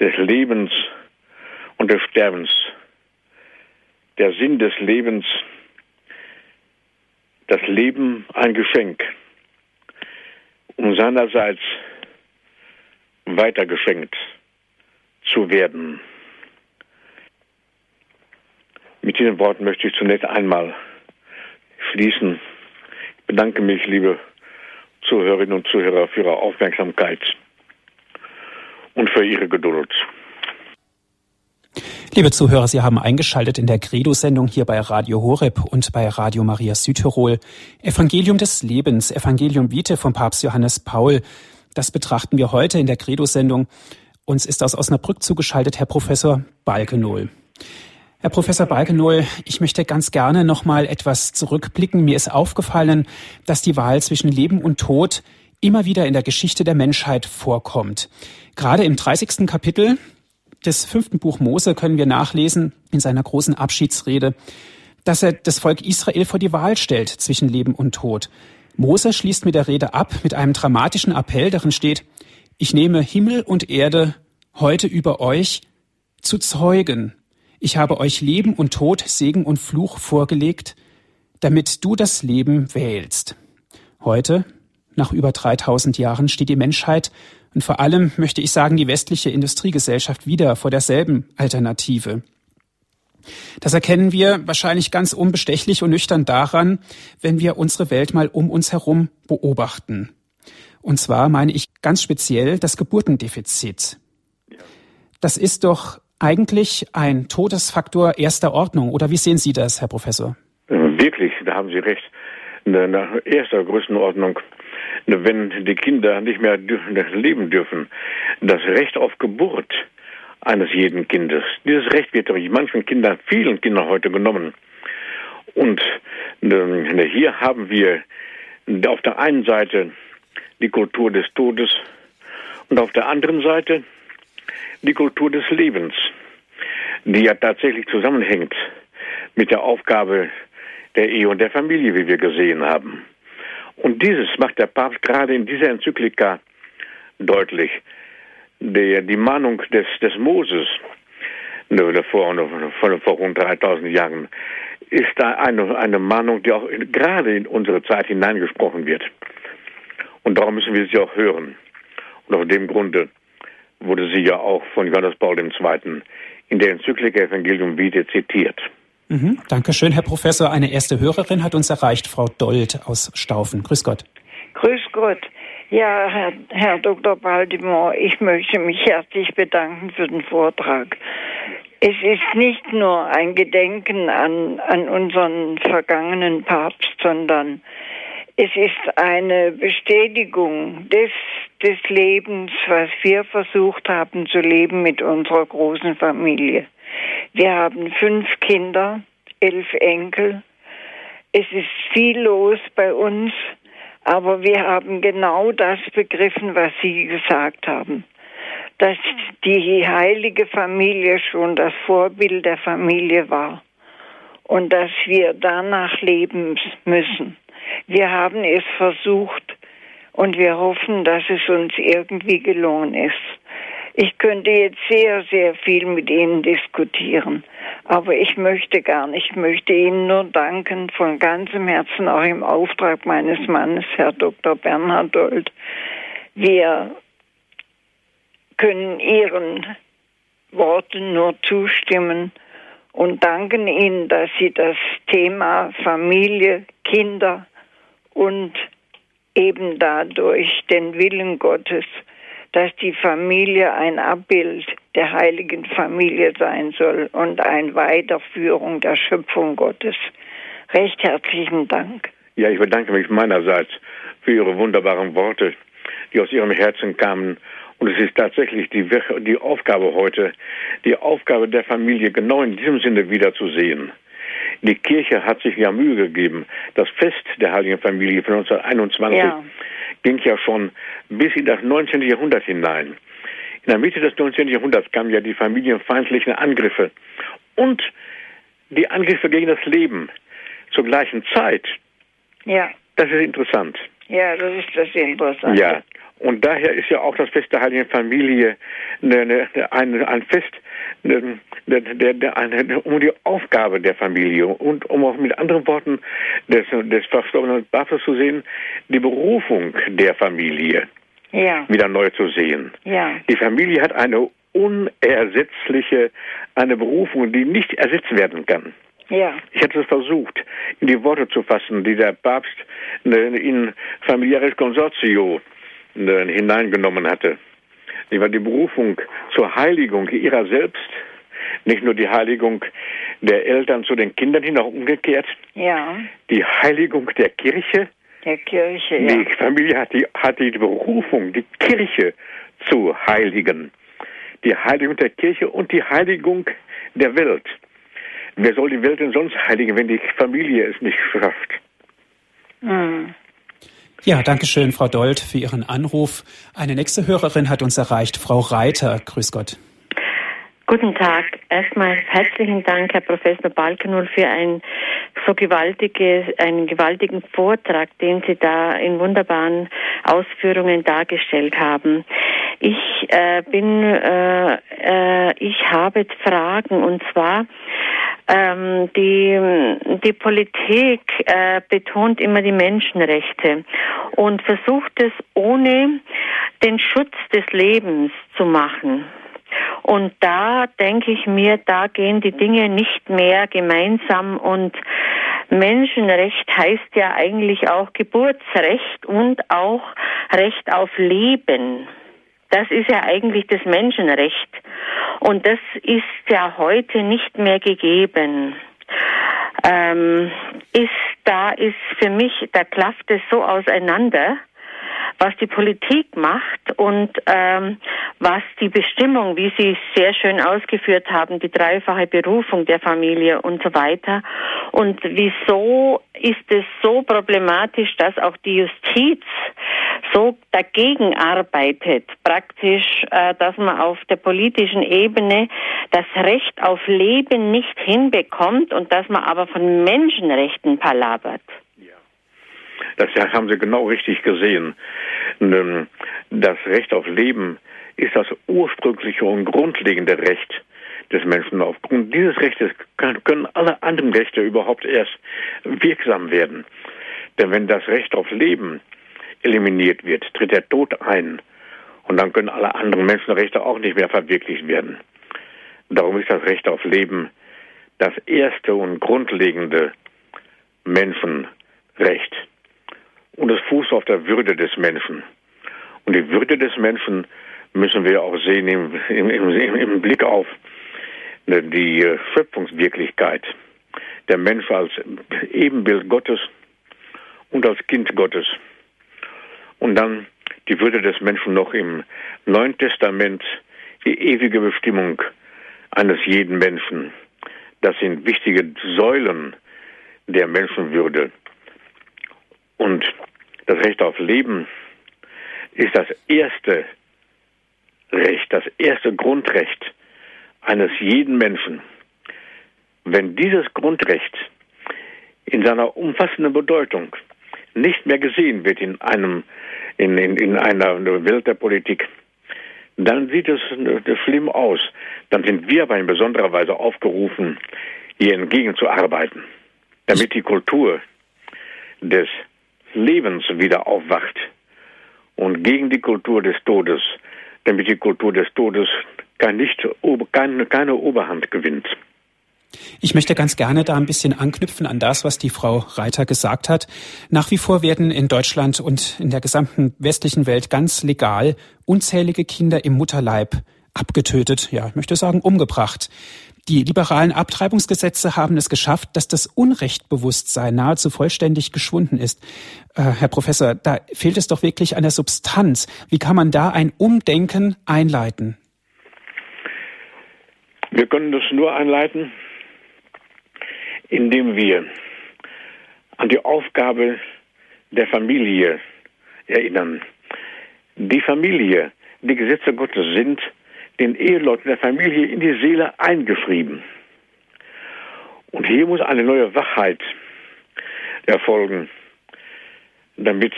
des Lebens und des Sterbens. Der Sinn des Lebens, das Leben ein Geschenk, um seinerseits weitergeschenkt zu werden. Mit diesen Worten möchte ich zunächst einmal schließen. Ich bedanke mich, liebe Zuhörerinnen und Zuhörer, für Ihre Aufmerksamkeit und für Ihre Geduld. Liebe Zuhörer, Sie haben eingeschaltet in der Credo-Sendung hier bei Radio Horeb und bei Radio Maria Südtirol. Evangelium des Lebens, Evangelium Vitae von Papst Johannes Paul. Das betrachten wir heute in der Credo-Sendung. Uns ist aus Osnabrück zugeschaltet Herr Professor Balkenohl. Herr Professor Balkenohl, ich möchte ganz gerne noch mal etwas zurückblicken. Mir ist aufgefallen, dass die Wahl zwischen Leben und Tod immer wieder in der Geschichte der Menschheit vorkommt. Gerade im 30. Kapitel des fünften Buch Mose können wir nachlesen in seiner großen Abschiedsrede, dass er das Volk Israel vor die Wahl stellt zwischen Leben und Tod. Mose schließt mit der Rede ab mit einem dramatischen Appell, darin steht, ich nehme Himmel und Erde heute über euch zu Zeugen ich habe euch Leben und Tod, Segen und Fluch vorgelegt, damit du das Leben wählst. Heute, nach über 3000 Jahren, steht die Menschheit und vor allem möchte ich sagen die westliche Industriegesellschaft wieder vor derselben Alternative. Das erkennen wir wahrscheinlich ganz unbestechlich und nüchtern daran, wenn wir unsere Welt mal um uns herum beobachten. Und zwar meine ich ganz speziell das Geburtendefizit. Das ist doch eigentlich ein Todesfaktor erster Ordnung. Oder wie sehen Sie das, Herr Professor? Wirklich, da haben Sie recht. Nach erster Größenordnung, wenn die Kinder nicht mehr leben dürfen, das Recht auf Geburt eines jeden Kindes, dieses Recht wird durch manchen Kindern, vielen Kindern heute genommen. Und hier haben wir auf der einen Seite die Kultur des Todes und auf der anderen Seite die Kultur des Lebens, die ja tatsächlich zusammenhängt mit der Aufgabe der Ehe und der Familie, wie wir gesehen haben. Und dieses macht der Papst gerade in dieser Enzyklika deutlich. Der, die Mahnung des, des Moses vor, vor, vor rund 3000 Jahren ist da eine, eine Mahnung, die auch in, gerade in unsere Zeit hineingesprochen wird. Und darum müssen wir sie auch hören. Und aus dem Grunde wurde sie ja auch von Johannes Paul II. in der Enzyklika Evangelium Vitae zitiert. Mhm, Dankeschön, Herr Professor. Eine erste Hörerin hat uns erreicht, Frau Dold aus Staufen. Grüß Gott. Grüß Gott. Ja, Herr, Herr Dr. Baltimore, ich möchte mich herzlich bedanken für den Vortrag. Es ist nicht nur ein Gedenken an, an unseren vergangenen Papst, sondern es ist eine Bestätigung des, des Lebens, was wir versucht haben zu leben mit unserer großen Familie. Wir haben fünf Kinder, elf Enkel. Es ist viel los bei uns, aber wir haben genau das begriffen, was Sie gesagt haben. Dass die heilige Familie schon das Vorbild der Familie war und dass wir danach leben müssen. Wir haben es versucht und wir hoffen, dass es uns irgendwie gelungen ist. Ich könnte jetzt sehr, sehr viel mit Ihnen diskutieren, aber ich möchte gar nicht. Ich möchte Ihnen nur danken von ganzem Herzen, auch im Auftrag meines Mannes, Herr Dr. Bernhard Dold. Wir können Ihren Worten nur zustimmen und danken Ihnen, dass Sie das Thema Familie, Kinder und eben dadurch den Willen Gottes, dass die Familie ein Abbild der heiligen Familie sein soll und eine Weiterführung der Schöpfung Gottes. Recht herzlichen Dank. Ja, ich bedanke mich meinerseits für Ihre wunderbaren Worte, die aus Ihrem Herzen kamen. Und es ist tatsächlich die, die Aufgabe heute, die Aufgabe der Familie genau in diesem Sinne wiederzusehen. Die Kirche hat sich ja Mühe gegeben. Das Fest der Heiligen Familie von 1921 ja. ging ja schon bis in das 19. Jahrhundert hinein. In der Mitte des 19. Jahrhunderts kamen ja die familienfeindlichen Angriffe und die Angriffe gegen das Leben zur gleichen Zeit. Ja. Das ist interessant. Ja, das ist das interessant. Ja. Und daher ist ja auch das Fest der Heiligen Familie eine, eine, ein Fest eine, um die Aufgabe der Familie und um auch mit anderen Worten des, des verstorbenen Papstes zu sehen, die Berufung der Familie ja. wieder neu zu sehen. Ja. Die Familie hat eine unersetzliche, eine Berufung, die nicht ersetzt werden kann. Ja. Ich hatte es versucht, in die Worte zu fassen, die der Papst in familiäres Consortio hineingenommen hatte. Die war die Berufung zur Heiligung ihrer selbst, nicht nur die Heiligung der Eltern zu den Kindern hin, auch umgekehrt. Ja. Die Heiligung der Kirche. Der Kirche, ja. Die Familie hat die, hat die Berufung, die Kirche zu heiligen. Die Heiligung der Kirche und die Heiligung der Welt. Wer soll die Welt denn sonst heiligen, wenn die Familie es nicht schafft? Hm. Ja, danke schön, Frau Dold, für Ihren Anruf. Eine nächste Hörerin hat uns erreicht, Frau Reiter. Grüß Gott. Guten Tag. Erstmal herzlichen Dank, Herr Professor Balkenul, für ein so gewaltiges, einen gewaltigen Vortrag, den Sie da in wunderbaren Ausführungen dargestellt haben. Ich äh, bin, äh, äh, ich habe Fragen und zwar ähm, die, die Politik äh, betont immer die Menschenrechte und versucht es ohne den Schutz des Lebens zu machen. Und da denke ich mir, da gehen die Dinge nicht mehr gemeinsam und Menschenrecht heißt ja eigentlich auch Geburtsrecht und auch Recht auf Leben. Das ist ja eigentlich das Menschenrecht. Und das ist ja heute nicht mehr gegeben. Ähm, ist, da ist für mich, da klafft es so auseinander was die Politik macht und ähm, was die Bestimmung, wie Sie es sehr schön ausgeführt haben, die dreifache Berufung der Familie und so weiter. Und wieso ist es so problematisch, dass auch die Justiz so dagegen arbeitet, praktisch, äh, dass man auf der politischen Ebene das Recht auf Leben nicht hinbekommt und dass man aber von Menschenrechten palabert? Das haben Sie genau richtig gesehen. Das Recht auf Leben ist das ursprüngliche und grundlegende Recht des Menschen. Aufgrund dieses Rechtes können alle anderen Rechte überhaupt erst wirksam werden. Denn wenn das Recht auf Leben eliminiert wird, tritt der Tod ein. Und dann können alle anderen Menschenrechte auch nicht mehr verwirklicht werden. Darum ist das Recht auf Leben das erste und grundlegende Menschenrecht und es fußt auf der Würde des Menschen. Und die Würde des Menschen müssen wir auch sehen im, im, im, im Blick auf die äh, Schöpfungswirklichkeit. Der Mensch als Ebenbild Gottes und als Kind Gottes. Und dann die Würde des Menschen noch im Neuen Testament, die ewige Bestimmung eines jeden Menschen. Das sind wichtige Säulen der Menschenwürde. Und das Recht auf Leben ist das erste Recht, das erste Grundrecht eines jeden Menschen. Wenn dieses Grundrecht in seiner umfassenden Bedeutung nicht mehr gesehen wird in einem in, in, in einer Welt der Politik, dann sieht es schlimm aus. Dann sind wir aber in besonderer Weise aufgerufen, hier entgegenzuarbeiten, damit die Kultur des Lebens wieder aufwacht und gegen die Kultur des Todes, damit die Kultur des Todes kein nicht, keine, keine Oberhand gewinnt. Ich möchte ganz gerne da ein bisschen anknüpfen an das, was die Frau Reiter gesagt hat. Nach wie vor werden in Deutschland und in der gesamten westlichen Welt ganz legal unzählige Kinder im Mutterleib abgetötet, ja, ich möchte sagen, umgebracht. Die liberalen Abtreibungsgesetze haben es geschafft, dass das Unrechtbewusstsein nahezu vollständig geschwunden ist. Äh, Herr Professor, da fehlt es doch wirklich an der Substanz. Wie kann man da ein Umdenken einleiten? Wir können das nur einleiten, indem wir an die Aufgabe der Familie erinnern. Die Familie, die Gesetze Gottes sind den Eheleuten der Familie in die Seele eingeschrieben. Und hier muss eine neue Wachheit erfolgen, damit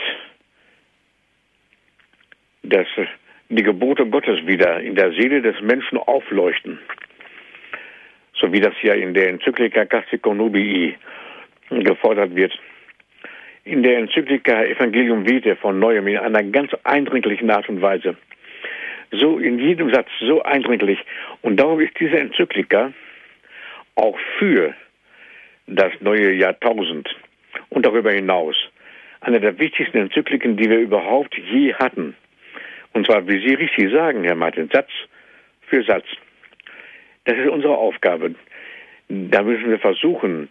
das, die Gebote Gottes wieder in der Seele des Menschen aufleuchten. So wie das ja in der Enzyklika Castico Nubii gefordert wird. In der Enzyklika Evangelium Vitae von Neuem in einer ganz eindringlichen Art und Weise so in jedem Satz so eindringlich. Und darum ist diese Enzyklika auch für das neue Jahrtausend und darüber hinaus eine der wichtigsten Enzykliken, die wir überhaupt je hatten. Und zwar, wie Sie richtig sagen, Herr Martin, Satz für Satz. Das ist unsere Aufgabe. Da müssen wir versuchen,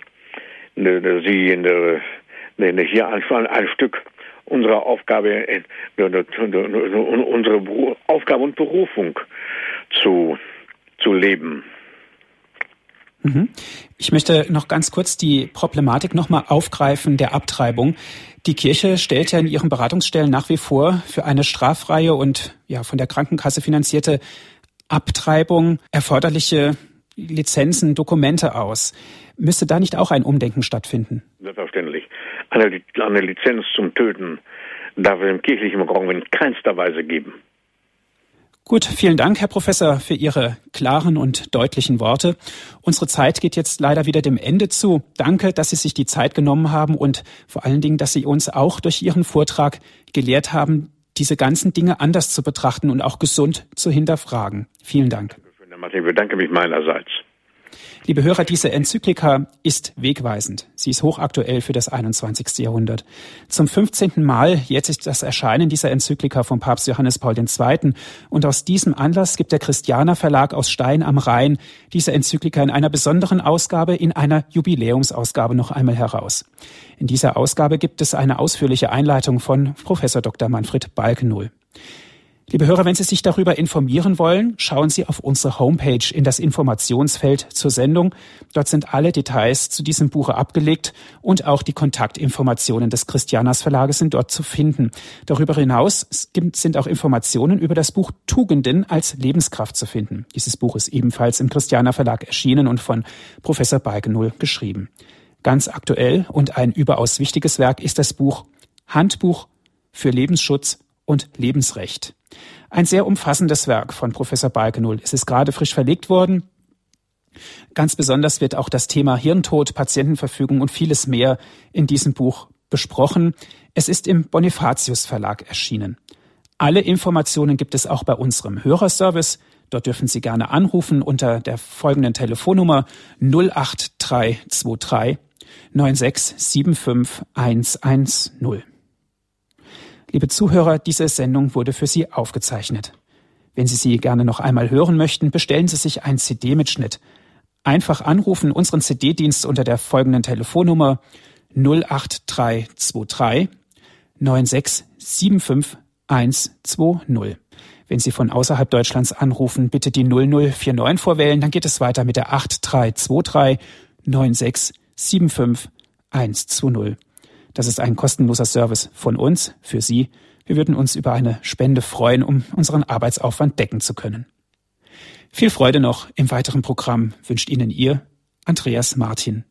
ne, ne, Sie ne, hier ein, ein Stück unsere Aufgabe, äh, unsere Aufgabe und Berufung zu, zu leben. Mhm. Ich möchte noch ganz kurz die Problematik nochmal aufgreifen der Abtreibung. Die Kirche stellt ja in ihren Beratungsstellen nach wie vor für eine straffreie und ja von der Krankenkasse finanzierte Abtreibung erforderliche Lizenzen, Dokumente aus. Müsste da nicht auch ein Umdenken stattfinden? Selbstverständlich. Eine, eine Lizenz zum Töten darf es im kirchlichen Raum in keinster Weise geben. Gut, vielen Dank, Herr Professor, für Ihre klaren und deutlichen Worte. Unsere Zeit geht jetzt leider wieder dem Ende zu. Danke, dass Sie sich die Zeit genommen haben und vor allen Dingen, dass Sie uns auch durch Ihren Vortrag gelehrt haben, diese ganzen Dinge anders zu betrachten und auch gesund zu hinterfragen. Vielen Dank. Ich bedanke mich meinerseits. Liebe Hörer, diese Enzyklika ist wegweisend. Sie ist hochaktuell für das 21. Jahrhundert. Zum 15. Mal jetzt ist das Erscheinen dieser Enzyklika von Papst Johannes Paul II. Und aus diesem Anlass gibt der Christianer Verlag aus Stein am Rhein diese Enzyklika in einer besonderen Ausgabe, in einer Jubiläumsausgabe noch einmal heraus. In dieser Ausgabe gibt es eine ausführliche Einleitung von Professor Dr. Manfred Balkenohl. Liebe Hörer, wenn Sie sich darüber informieren wollen, schauen Sie auf unsere Homepage in das Informationsfeld zur Sendung. Dort sind alle Details zu diesem Buche abgelegt und auch die Kontaktinformationen des Christianas Verlages sind dort zu finden. Darüber hinaus sind auch Informationen über das Buch Tugenden als Lebenskraft zu finden. Dieses Buch ist ebenfalls im Christianer Verlag erschienen und von Professor Balkenull geschrieben. Ganz aktuell und ein überaus wichtiges Werk ist das Buch Handbuch für Lebensschutz und Lebensrecht. Ein sehr umfassendes Werk von Professor Balkenull. Es ist gerade frisch verlegt worden. Ganz besonders wird auch das Thema Hirntod, Patientenverfügung und vieles mehr in diesem Buch besprochen. Es ist im Bonifatius Verlag erschienen. Alle Informationen gibt es auch bei unserem Hörerservice. Dort dürfen Sie gerne anrufen unter der folgenden Telefonnummer 08323 9675 110. Liebe Zuhörer, diese Sendung wurde für Sie aufgezeichnet. Wenn Sie sie gerne noch einmal hören möchten, bestellen Sie sich ein CD-Mitschnitt. Einfach anrufen unseren CD-Dienst unter der folgenden Telefonnummer 08323 9675 120. Wenn Sie von außerhalb Deutschlands anrufen, bitte die 0049 vorwählen, dann geht es weiter mit der 8323 9675 120. Das ist ein kostenloser Service von uns für Sie. Wir würden uns über eine Spende freuen, um unseren Arbeitsaufwand decken zu können. Viel Freude noch im weiteren Programm wünscht Ihnen Ihr Andreas Martin.